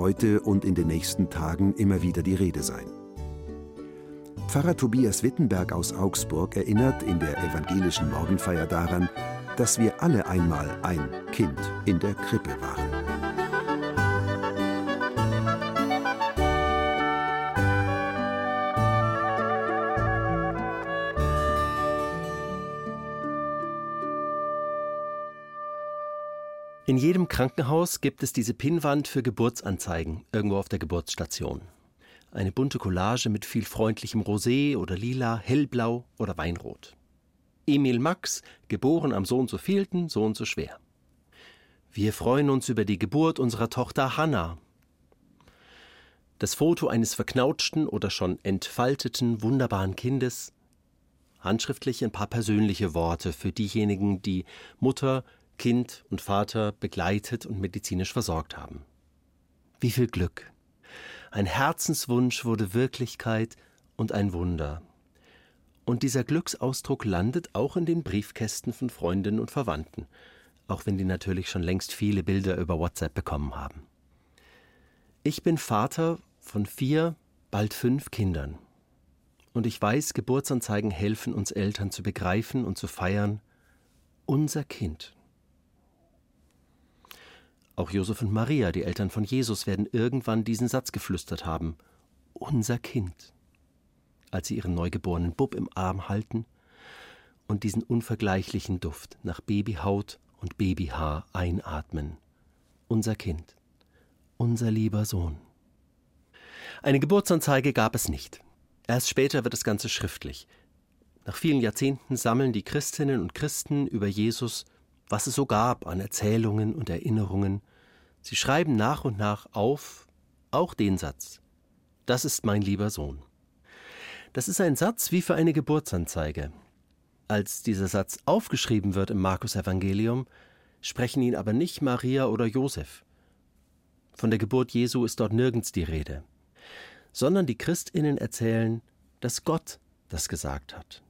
heute und in den nächsten Tagen immer wieder die Rede sein. Pfarrer Tobias Wittenberg aus Augsburg erinnert in der evangelischen Morgenfeier daran, dass wir alle einmal ein Kind in der Krippe waren. In jedem Krankenhaus gibt es diese Pinnwand für Geburtsanzeigen irgendwo auf der Geburtsstation. Eine bunte Collage mit viel freundlichem Rosé oder Lila, Hellblau oder Weinrot. Emil Max, geboren am so und so vielten, so und so schwer. Wir freuen uns über die Geburt unserer Tochter Hanna. Das Foto eines verknautschten oder schon entfalteten wunderbaren Kindes. Handschriftlich ein paar persönliche Worte für diejenigen, die Mutter, Kind und Vater begleitet und medizinisch versorgt haben. Wie viel Glück! Ein Herzenswunsch wurde Wirklichkeit und ein Wunder. Und dieser Glücksausdruck landet auch in den Briefkästen von Freundinnen und Verwandten, auch wenn die natürlich schon längst viele Bilder über WhatsApp bekommen haben. Ich bin Vater von vier, bald fünf Kindern. Und ich weiß, Geburtsanzeigen helfen uns Eltern zu begreifen und zu feiern, unser Kind. Auch Josef und Maria, die Eltern von Jesus, werden irgendwann diesen Satz geflüstert haben: Unser Kind. Als sie ihren neugeborenen Bub im Arm halten und diesen unvergleichlichen Duft nach Babyhaut und Babyhaar einatmen. Unser Kind. Unser lieber Sohn. Eine Geburtsanzeige gab es nicht. Erst später wird das Ganze schriftlich. Nach vielen Jahrzehnten sammeln die Christinnen und Christen über Jesus, was es so gab an Erzählungen und Erinnerungen, Sie schreiben nach und nach auf, auch den Satz. Das ist mein lieber Sohn. Das ist ein Satz wie für eine Geburtsanzeige. Als dieser Satz aufgeschrieben wird im Markus Evangelium, sprechen ihn aber nicht Maria oder Josef. Von der Geburt Jesu ist dort nirgends die Rede, sondern die Christinnen erzählen, dass Gott das gesagt hat.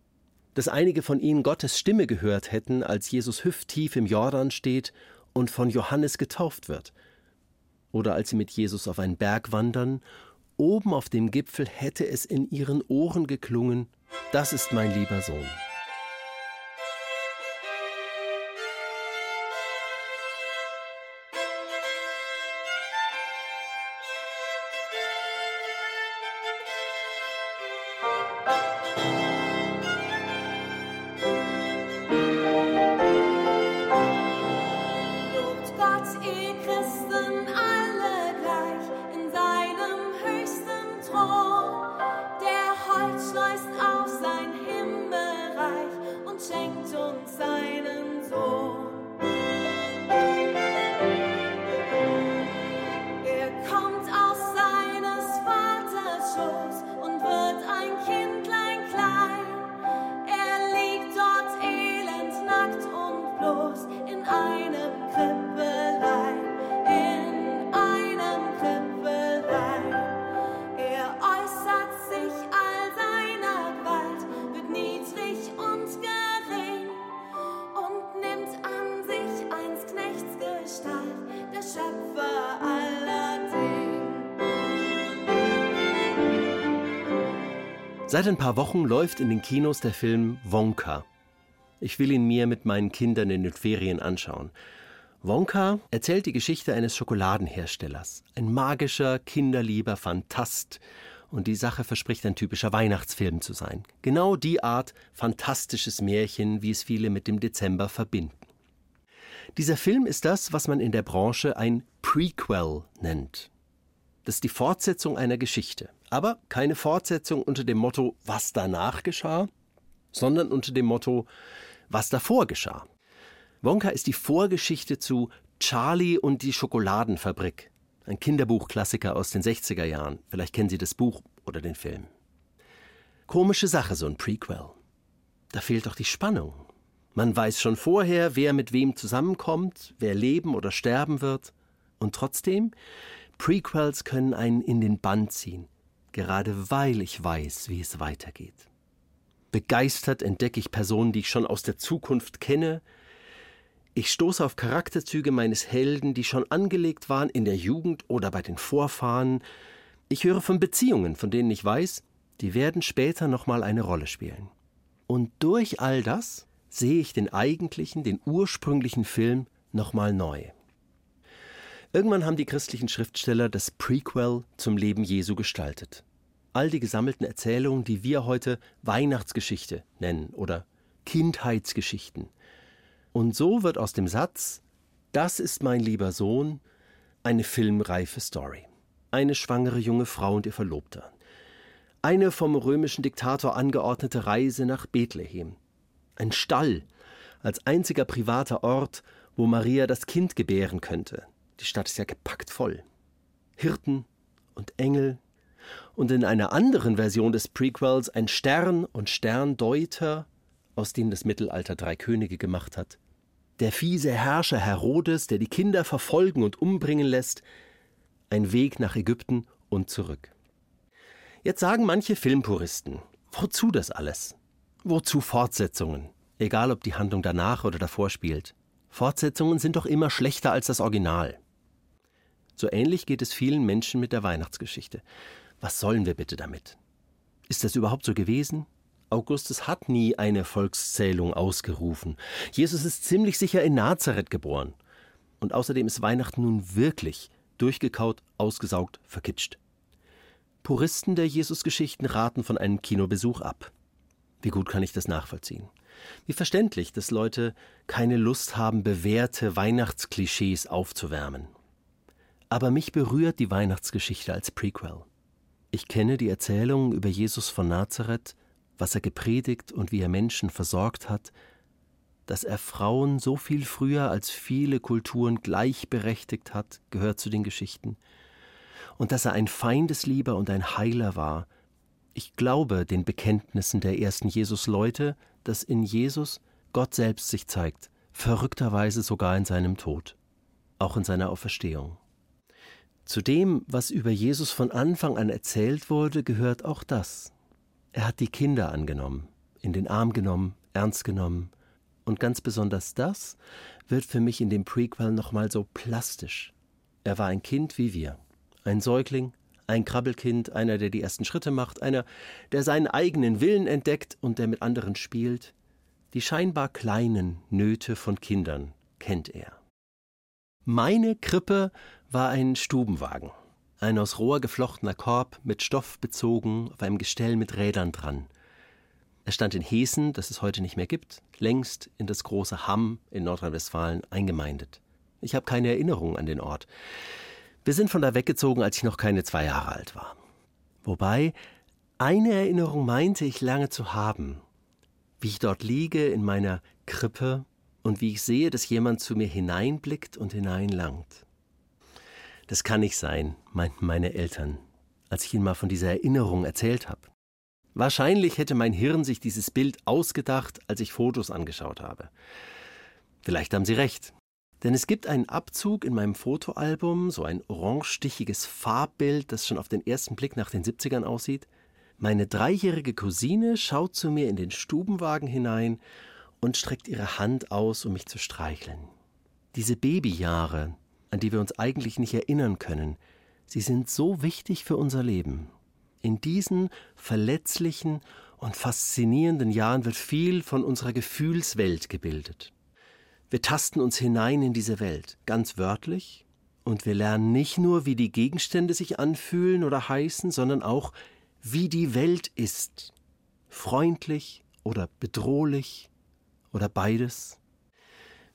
Dass einige von ihnen Gottes Stimme gehört hätten, als Jesus hüfttief im Jordan steht und von Johannes getauft wird. Oder als sie mit Jesus auf einen Berg wandern, oben auf dem Gipfel hätte es in ihren Ohren geklungen, das ist mein lieber Sohn. Seit ein paar Wochen läuft in den Kinos der Film Wonka. Ich will ihn mir mit meinen Kindern in den Ferien anschauen. Wonka erzählt die Geschichte eines Schokoladenherstellers. Ein magischer, kinderlieber Fantast. Und die Sache verspricht ein typischer Weihnachtsfilm zu sein. Genau die Art fantastisches Märchen, wie es viele mit dem Dezember verbinden. Dieser Film ist das, was man in der Branche ein Prequel nennt. Das ist die Fortsetzung einer Geschichte. Aber keine Fortsetzung unter dem Motto, was danach geschah, sondern unter dem Motto, was davor geschah. Wonka ist die Vorgeschichte zu Charlie und die Schokoladenfabrik. Ein Kinderbuchklassiker aus den 60er Jahren. Vielleicht kennen Sie das Buch oder den Film. Komische Sache, so ein Prequel. Da fehlt doch die Spannung. Man weiß schon vorher, wer mit wem zusammenkommt, wer leben oder sterben wird. Und trotzdem, Prequels können einen in den Bann ziehen, gerade weil ich weiß, wie es weitergeht. Begeistert entdecke ich Personen, die ich schon aus der Zukunft kenne. Ich stoße auf Charakterzüge meines Helden, die schon angelegt waren in der Jugend oder bei den Vorfahren. Ich höre von Beziehungen, von denen ich weiß, die werden später nochmal eine Rolle spielen. Und durch all das sehe ich den eigentlichen, den ursprünglichen Film nochmal neu. Irgendwann haben die christlichen Schriftsteller das Prequel zum Leben Jesu gestaltet all die gesammelten Erzählungen, die wir heute Weihnachtsgeschichte nennen oder Kindheitsgeschichten. Und so wird aus dem Satz Das ist mein lieber Sohn eine filmreife Story. Eine schwangere junge Frau und ihr Verlobter. Eine vom römischen Diktator angeordnete Reise nach Bethlehem. Ein Stall als einziger privater Ort, wo Maria das Kind gebären könnte. Die Stadt ist ja gepackt voll. Hirten und Engel und in einer anderen Version des Prequels ein Stern und Sterndeuter, aus dem das Mittelalter drei Könige gemacht hat. Der fiese Herrscher Herodes, der die Kinder verfolgen und umbringen lässt, ein Weg nach Ägypten und zurück. Jetzt sagen manche Filmpuristen, wozu das alles? Wozu Fortsetzungen? Egal ob die Handlung danach oder davor spielt. Fortsetzungen sind doch immer schlechter als das Original. So ähnlich geht es vielen Menschen mit der Weihnachtsgeschichte. Was sollen wir bitte damit? Ist das überhaupt so gewesen? Augustus hat nie eine Volkszählung ausgerufen. Jesus ist ziemlich sicher in Nazareth geboren. Und außerdem ist Weihnachten nun wirklich durchgekaut, ausgesaugt, verkitscht. Puristen der Jesusgeschichten raten von einem Kinobesuch ab. Wie gut kann ich das nachvollziehen? Wie verständlich, dass Leute keine Lust haben, bewährte Weihnachtsklischees aufzuwärmen. Aber mich berührt die Weihnachtsgeschichte als Prequel. Ich kenne die Erzählungen über Jesus von Nazareth, was er gepredigt und wie er Menschen versorgt hat, dass er Frauen so viel früher als viele Kulturen gleichberechtigt hat, gehört zu den Geschichten, und dass er ein Feindeslieber und ein Heiler war. Ich glaube den Bekenntnissen der ersten Jesus-Leute, dass in Jesus Gott selbst sich zeigt, verrückterweise sogar in seinem Tod, auch in seiner Auferstehung. Zu dem, was über Jesus von Anfang an erzählt wurde, gehört auch das. Er hat die Kinder angenommen, in den Arm genommen, ernst genommen. Und ganz besonders das wird für mich in dem Prequel nochmal so plastisch. Er war ein Kind wie wir. Ein Säugling, ein Krabbelkind, einer, der die ersten Schritte macht, einer, der seinen eigenen Willen entdeckt und der mit anderen spielt. Die scheinbar kleinen Nöte von Kindern kennt er. Meine Krippe war ein Stubenwagen. Ein aus Rohr geflochtener Korb mit Stoff bezogen, auf einem Gestell mit Rädern dran. Er stand in Hessen, das es heute nicht mehr gibt, längst in das große Hamm in Nordrhein-Westfalen eingemeindet. Ich habe keine Erinnerung an den Ort. Wir sind von da weggezogen, als ich noch keine zwei Jahre alt war. Wobei, eine Erinnerung meinte ich lange zu haben. Wie ich dort liege in meiner Krippe und wie ich sehe, dass jemand zu mir hineinblickt und hineinlangt. Das kann nicht sein, meinten meine Eltern, als ich ihnen mal von dieser Erinnerung erzählt habe. Wahrscheinlich hätte mein Hirn sich dieses Bild ausgedacht, als ich Fotos angeschaut habe. Vielleicht haben sie recht. Denn es gibt einen Abzug in meinem Fotoalbum, so ein orangestichiges Farbbild, das schon auf den ersten Blick nach den 70ern aussieht. Meine dreijährige Cousine schaut zu mir in den Stubenwagen hinein und streckt ihre Hand aus, um mich zu streicheln. Diese Babyjahre, an die wir uns eigentlich nicht erinnern können, sie sind so wichtig für unser Leben. In diesen verletzlichen und faszinierenden Jahren wird viel von unserer Gefühlswelt gebildet. Wir tasten uns hinein in diese Welt, ganz wörtlich, und wir lernen nicht nur, wie die Gegenstände sich anfühlen oder heißen, sondern auch, wie die Welt ist. Freundlich oder bedrohlich, oder beides?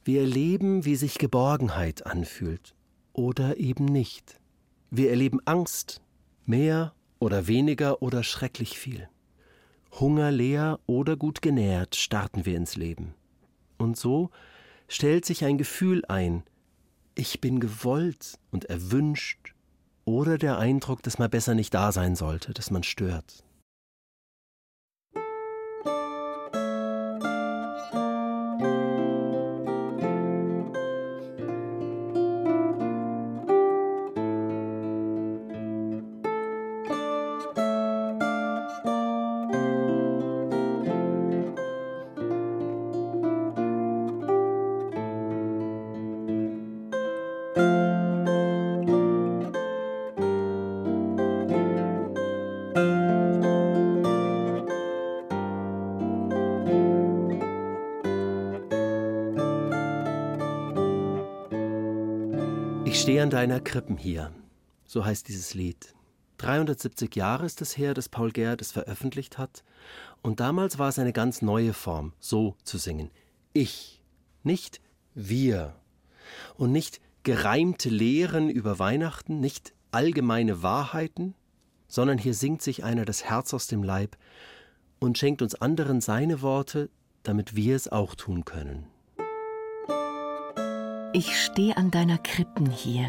Wir erleben, wie sich Geborgenheit anfühlt oder eben nicht. Wir erleben Angst, mehr oder weniger oder schrecklich viel. Hunger leer oder gut genährt starten wir ins Leben. Und so stellt sich ein Gefühl ein, ich bin gewollt und erwünscht oder der Eindruck, dass man besser nicht da sein sollte, dass man stört. Stehe an deiner Krippen hier. So heißt dieses Lied. 370 Jahre ist es her, dass Paul Gerd es veröffentlicht hat. Und damals war es eine ganz neue Form, so zu singen. Ich, nicht wir. Und nicht gereimte Lehren über Weihnachten, nicht allgemeine Wahrheiten, sondern hier singt sich einer das Herz aus dem Leib und schenkt uns anderen seine Worte, damit wir es auch tun können. Ich steh an deiner Krippen hier.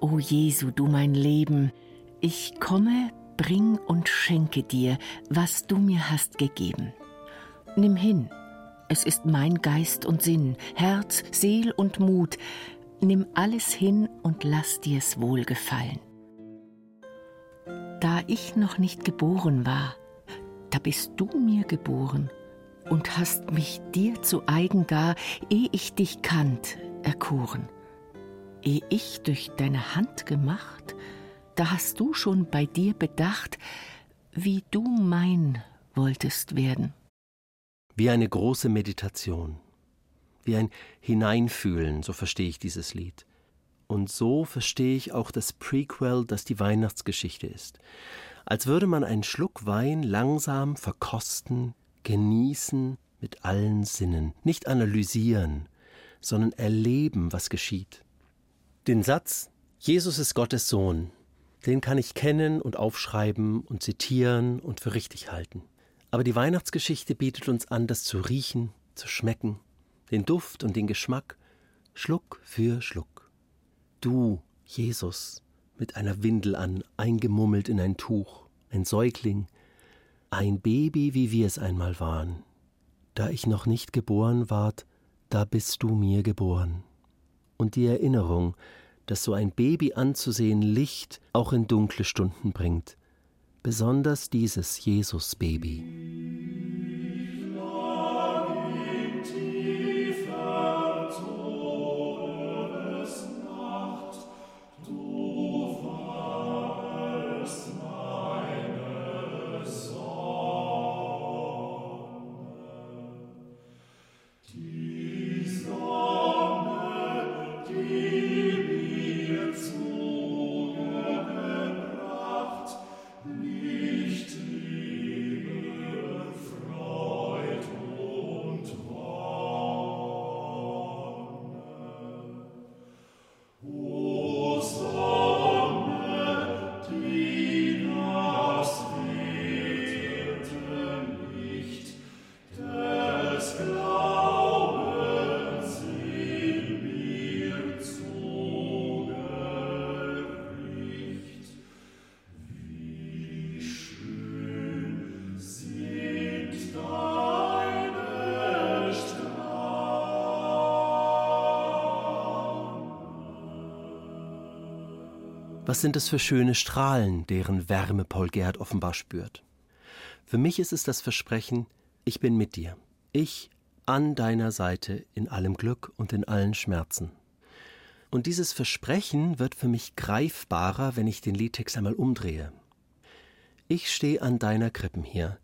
O Jesu, du mein Leben, ich komme, bring und schenke dir, was du mir hast gegeben. Nimm hin, es ist mein Geist und Sinn, Herz, Seel und Mut. Nimm alles hin und lass dir's wohlgefallen. Da ich noch nicht geboren war, da bist du mir geboren und hast mich dir zu eigen gar, eh ich dich kannt, erkoren. Eh ich durch deine Hand gemacht, da hast du schon bei dir bedacht, wie du mein wolltest werden. Wie eine große Meditation, wie ein Hineinfühlen, so verstehe ich dieses Lied. Und so verstehe ich auch das Prequel, das die Weihnachtsgeschichte ist. Als würde man einen Schluck Wein langsam verkosten, genießen mit allen Sinnen, nicht analysieren, sondern erleben, was geschieht. Den Satz Jesus ist Gottes Sohn, den kann ich kennen und aufschreiben und zitieren und für richtig halten. Aber die Weihnachtsgeschichte bietet uns an, das zu riechen, zu schmecken, den Duft und den Geschmack, Schluck für Schluck. Du, Jesus, mit einer Windel an, eingemummelt in ein Tuch, ein Säugling, ein Baby, wie wir es einmal waren. Da ich noch nicht geboren ward, da bist du mir geboren. Und die Erinnerung, dass so ein Baby anzusehen Licht auch in dunkle Stunden bringt, besonders dieses Jesus-Baby. Was sind es für schöne Strahlen, deren Wärme Paul Gerd offenbar spürt? Für mich ist es das Versprechen, ich bin mit dir. Ich an deiner Seite in allem Glück und in allen Schmerzen. Und dieses Versprechen wird für mich greifbarer, wenn ich den Liedtext einmal umdrehe. Ich stehe an deiner Krippen hier.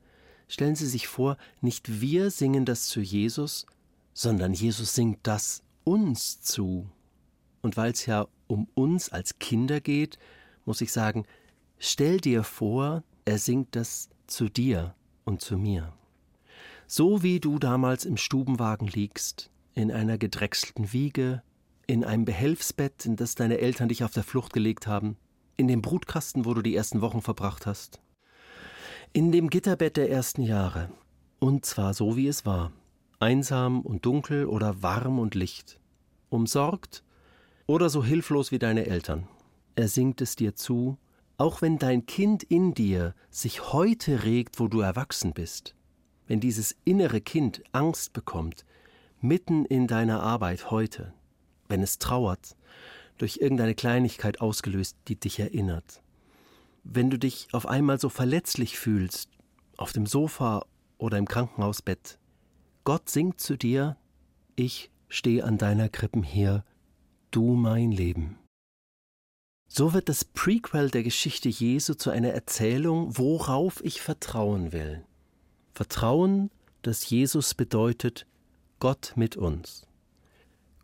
Stellen Sie sich vor, nicht wir singen das zu Jesus, sondern Jesus singt das uns zu. Und weil es ja um uns als Kinder geht, muss ich sagen, stell dir vor, er singt das zu dir und zu mir. So wie du damals im Stubenwagen liegst, in einer gedrechselten Wiege, in einem Behelfsbett, in das deine Eltern dich auf der Flucht gelegt haben, in dem Brutkasten, wo du die ersten Wochen verbracht hast, in dem Gitterbett der ersten Jahre, und zwar so wie es war, einsam und dunkel oder warm und licht, umsorgt oder so hilflos wie deine Eltern. Er singt es dir zu, auch wenn dein Kind in dir sich heute regt, wo du erwachsen bist. Wenn dieses innere Kind Angst bekommt, mitten in deiner Arbeit heute, wenn es trauert, durch irgendeine Kleinigkeit ausgelöst, die dich erinnert. Wenn du dich auf einmal so verletzlich fühlst, auf dem Sofa oder im Krankenhausbett, Gott singt zu dir, ich stehe an deiner Krippen hier, du mein Leben. So wird das Prequel der Geschichte Jesu zu einer Erzählung, worauf ich vertrauen will. Vertrauen, dass Jesus bedeutet Gott mit uns.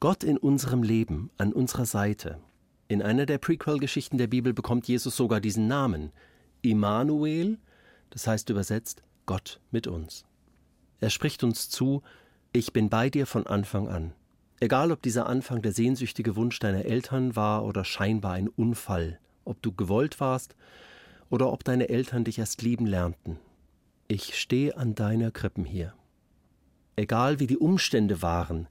Gott in unserem Leben, an unserer Seite. In einer der Prequel-Geschichten der Bibel bekommt Jesus sogar diesen Namen. Immanuel, das heißt übersetzt Gott mit uns. Er spricht uns zu, ich bin bei dir von Anfang an. Egal, ob dieser Anfang der sehnsüchtige Wunsch deiner Eltern war oder scheinbar ein Unfall, ob du gewollt warst oder ob deine Eltern dich erst lieben lernten. Ich stehe an deiner Krippen hier. Egal wie die Umstände waren,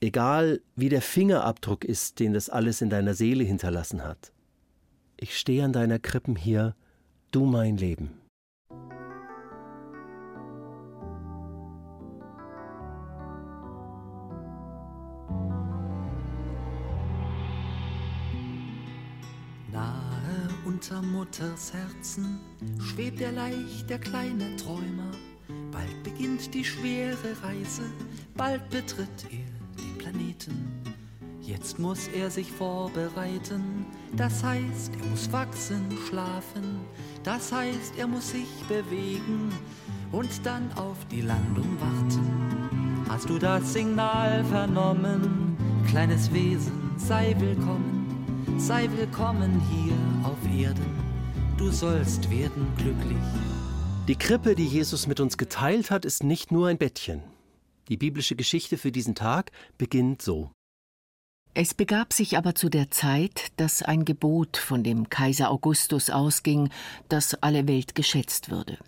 egal wie der Fingerabdruck ist, den das alles in deiner Seele hinterlassen hat. Ich stehe an deiner Krippen hier, du mein Leben. Unter Mutters Herzen schwebt er leicht, der kleine Träumer. Bald beginnt die schwere Reise, bald betritt er Planeten. Jetzt muss er sich vorbereiten, das heißt, er muss wachsen, schlafen, das heißt, er muss sich bewegen und dann auf die Landung warten. Hast du das Signal vernommen, kleines Wesen, sei willkommen, sei willkommen hier Erden, du sollst werden glücklich. Die Krippe, die Jesus mit uns geteilt hat, ist nicht nur ein Bettchen. Die biblische Geschichte für diesen Tag beginnt so. Es begab sich aber zu der Zeit, dass ein Gebot von dem Kaiser Augustus ausging, dass alle Welt geschätzt würde.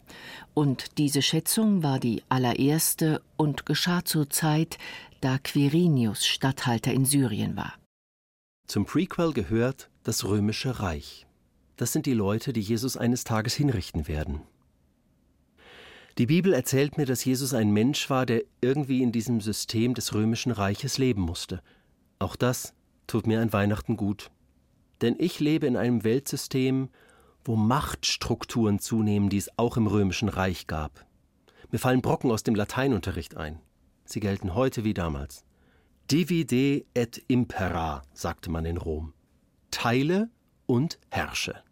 Und diese Schätzung war die allererste und geschah zur Zeit, da Quirinius Statthalter in Syrien war. Zum Prequel gehört das römische Reich. Das sind die Leute, die Jesus eines Tages hinrichten werden. Die Bibel erzählt mir, dass Jesus ein Mensch war, der irgendwie in diesem System des römischen Reiches leben musste. Auch das tut mir an Weihnachten gut. Denn ich lebe in einem Weltsystem, wo Machtstrukturen zunehmen, die es auch im römischen Reich gab. Mir fallen Brocken aus dem Lateinunterricht ein. Sie gelten heute wie damals. Divide et impera, sagte man in Rom. Teile und herrsche.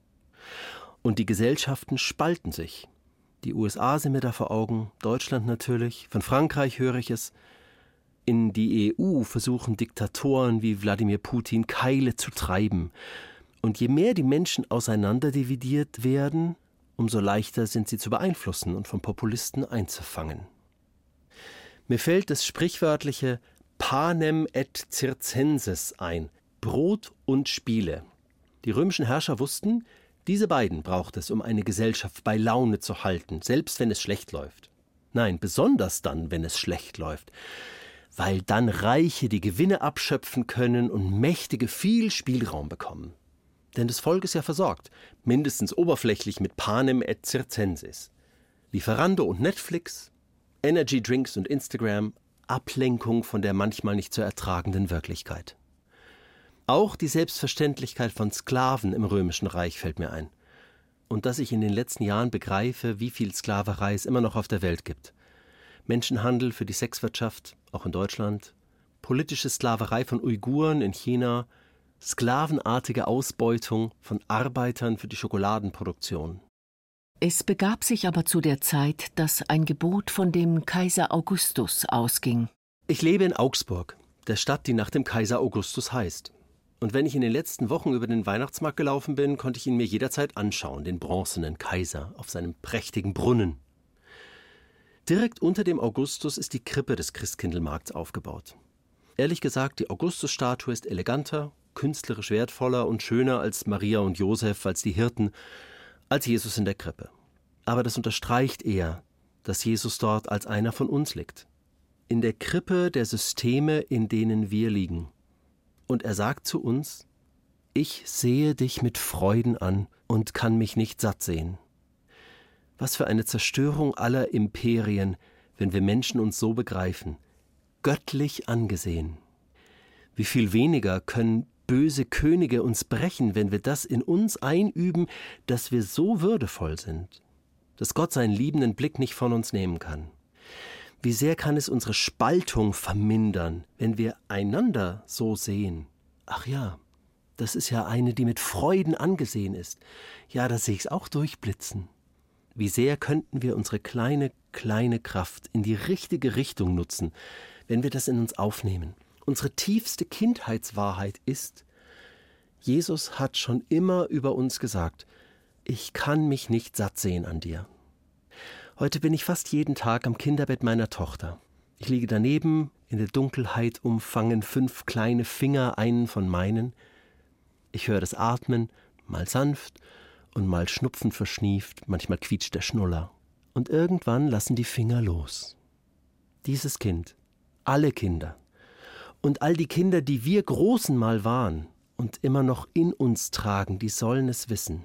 Und die Gesellschaften spalten sich. Die USA sind mir da vor Augen, Deutschland natürlich, von Frankreich höre ich es. In die EU versuchen Diktatoren wie Wladimir Putin Keile zu treiben. Und je mehr die Menschen auseinanderdividiert werden, umso leichter sind sie zu beeinflussen und von Populisten einzufangen. Mir fällt das sprichwörtliche Panem et Circenses ein, Brot und Spiele. Die römischen Herrscher wussten, diese beiden braucht es, um eine Gesellschaft bei Laune zu halten, selbst wenn es schlecht läuft. Nein, besonders dann, wenn es schlecht läuft, weil dann Reiche die Gewinne abschöpfen können und Mächtige viel Spielraum bekommen. Denn das Volk ist ja versorgt, mindestens oberflächlich mit Panem et Circensis. Lieferando und Netflix, Energy Drinks und Instagram, Ablenkung von der manchmal nicht zu ertragenden Wirklichkeit. Auch die Selbstverständlichkeit von Sklaven im römischen Reich fällt mir ein. Und dass ich in den letzten Jahren begreife, wie viel Sklaverei es immer noch auf der Welt gibt. Menschenhandel für die Sexwirtschaft, auch in Deutschland, politische Sklaverei von Uiguren in China, sklavenartige Ausbeutung von Arbeitern für die Schokoladenproduktion. Es begab sich aber zu der Zeit, dass ein Gebot von dem Kaiser Augustus ausging. Ich lebe in Augsburg, der Stadt, die nach dem Kaiser Augustus heißt. Und wenn ich in den letzten Wochen über den Weihnachtsmarkt gelaufen bin, konnte ich ihn mir jederzeit anschauen, den bronzenen Kaiser auf seinem prächtigen Brunnen. Direkt unter dem Augustus ist die Krippe des Christkindlmarkts aufgebaut. Ehrlich gesagt, die Augustusstatue ist eleganter, künstlerisch wertvoller und schöner als Maria und Josef, als die Hirten, als Jesus in der Krippe. Aber das unterstreicht eher, dass Jesus dort als einer von uns liegt. In der Krippe der Systeme, in denen wir liegen Und er sagt zu uns, ich sehe dich mit Freuden an und kann mich nicht satt sehen. Was für eine Zerstörung aller Imperien, wenn wir Menschen uns so begreifen, göttlich angesehen. Wie viel weniger können böse Könige uns brechen, wenn wir das in uns einüben, dass wir so würdevoll sind, dass Gott seinen liebenden Blick nicht von uns nehmen kann. Wie sehr kann es unsere Spaltung vermindern, wenn wir einander so sehen? Ach ja, das ist ja eine, die mit Freuden angesehen ist. Ja, da sehe ich es auch durchblitzen. Wie sehr könnten wir unsere kleine, kleine Kraft in die richtige Richtung nutzen, wenn wir das in uns aufnehmen. Unsere tiefste Kindheitswahrheit ist, Jesus hat schon immer über uns gesagt, ich kann mich nicht satt sehen an dir. Heute bin ich fast jeden Tag am Kinderbett meiner Tochter. Ich liege daneben, in der Dunkelheit umfangen fünf kleine Finger einen von meinen. Ich höre das Atmen, mal sanft und mal schnupfen verschnieft, manchmal quietscht der Schnuller. Und irgendwann lassen die Finger los. Dieses Kind, alle Kinder und all die Kinder, die wir Großen mal waren und immer noch in uns tragen, die sollen es wissen.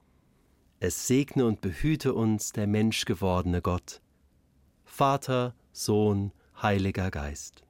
Es segne und behüte uns der menschgewordene Gott, Vater, Sohn, Heiliger Geist.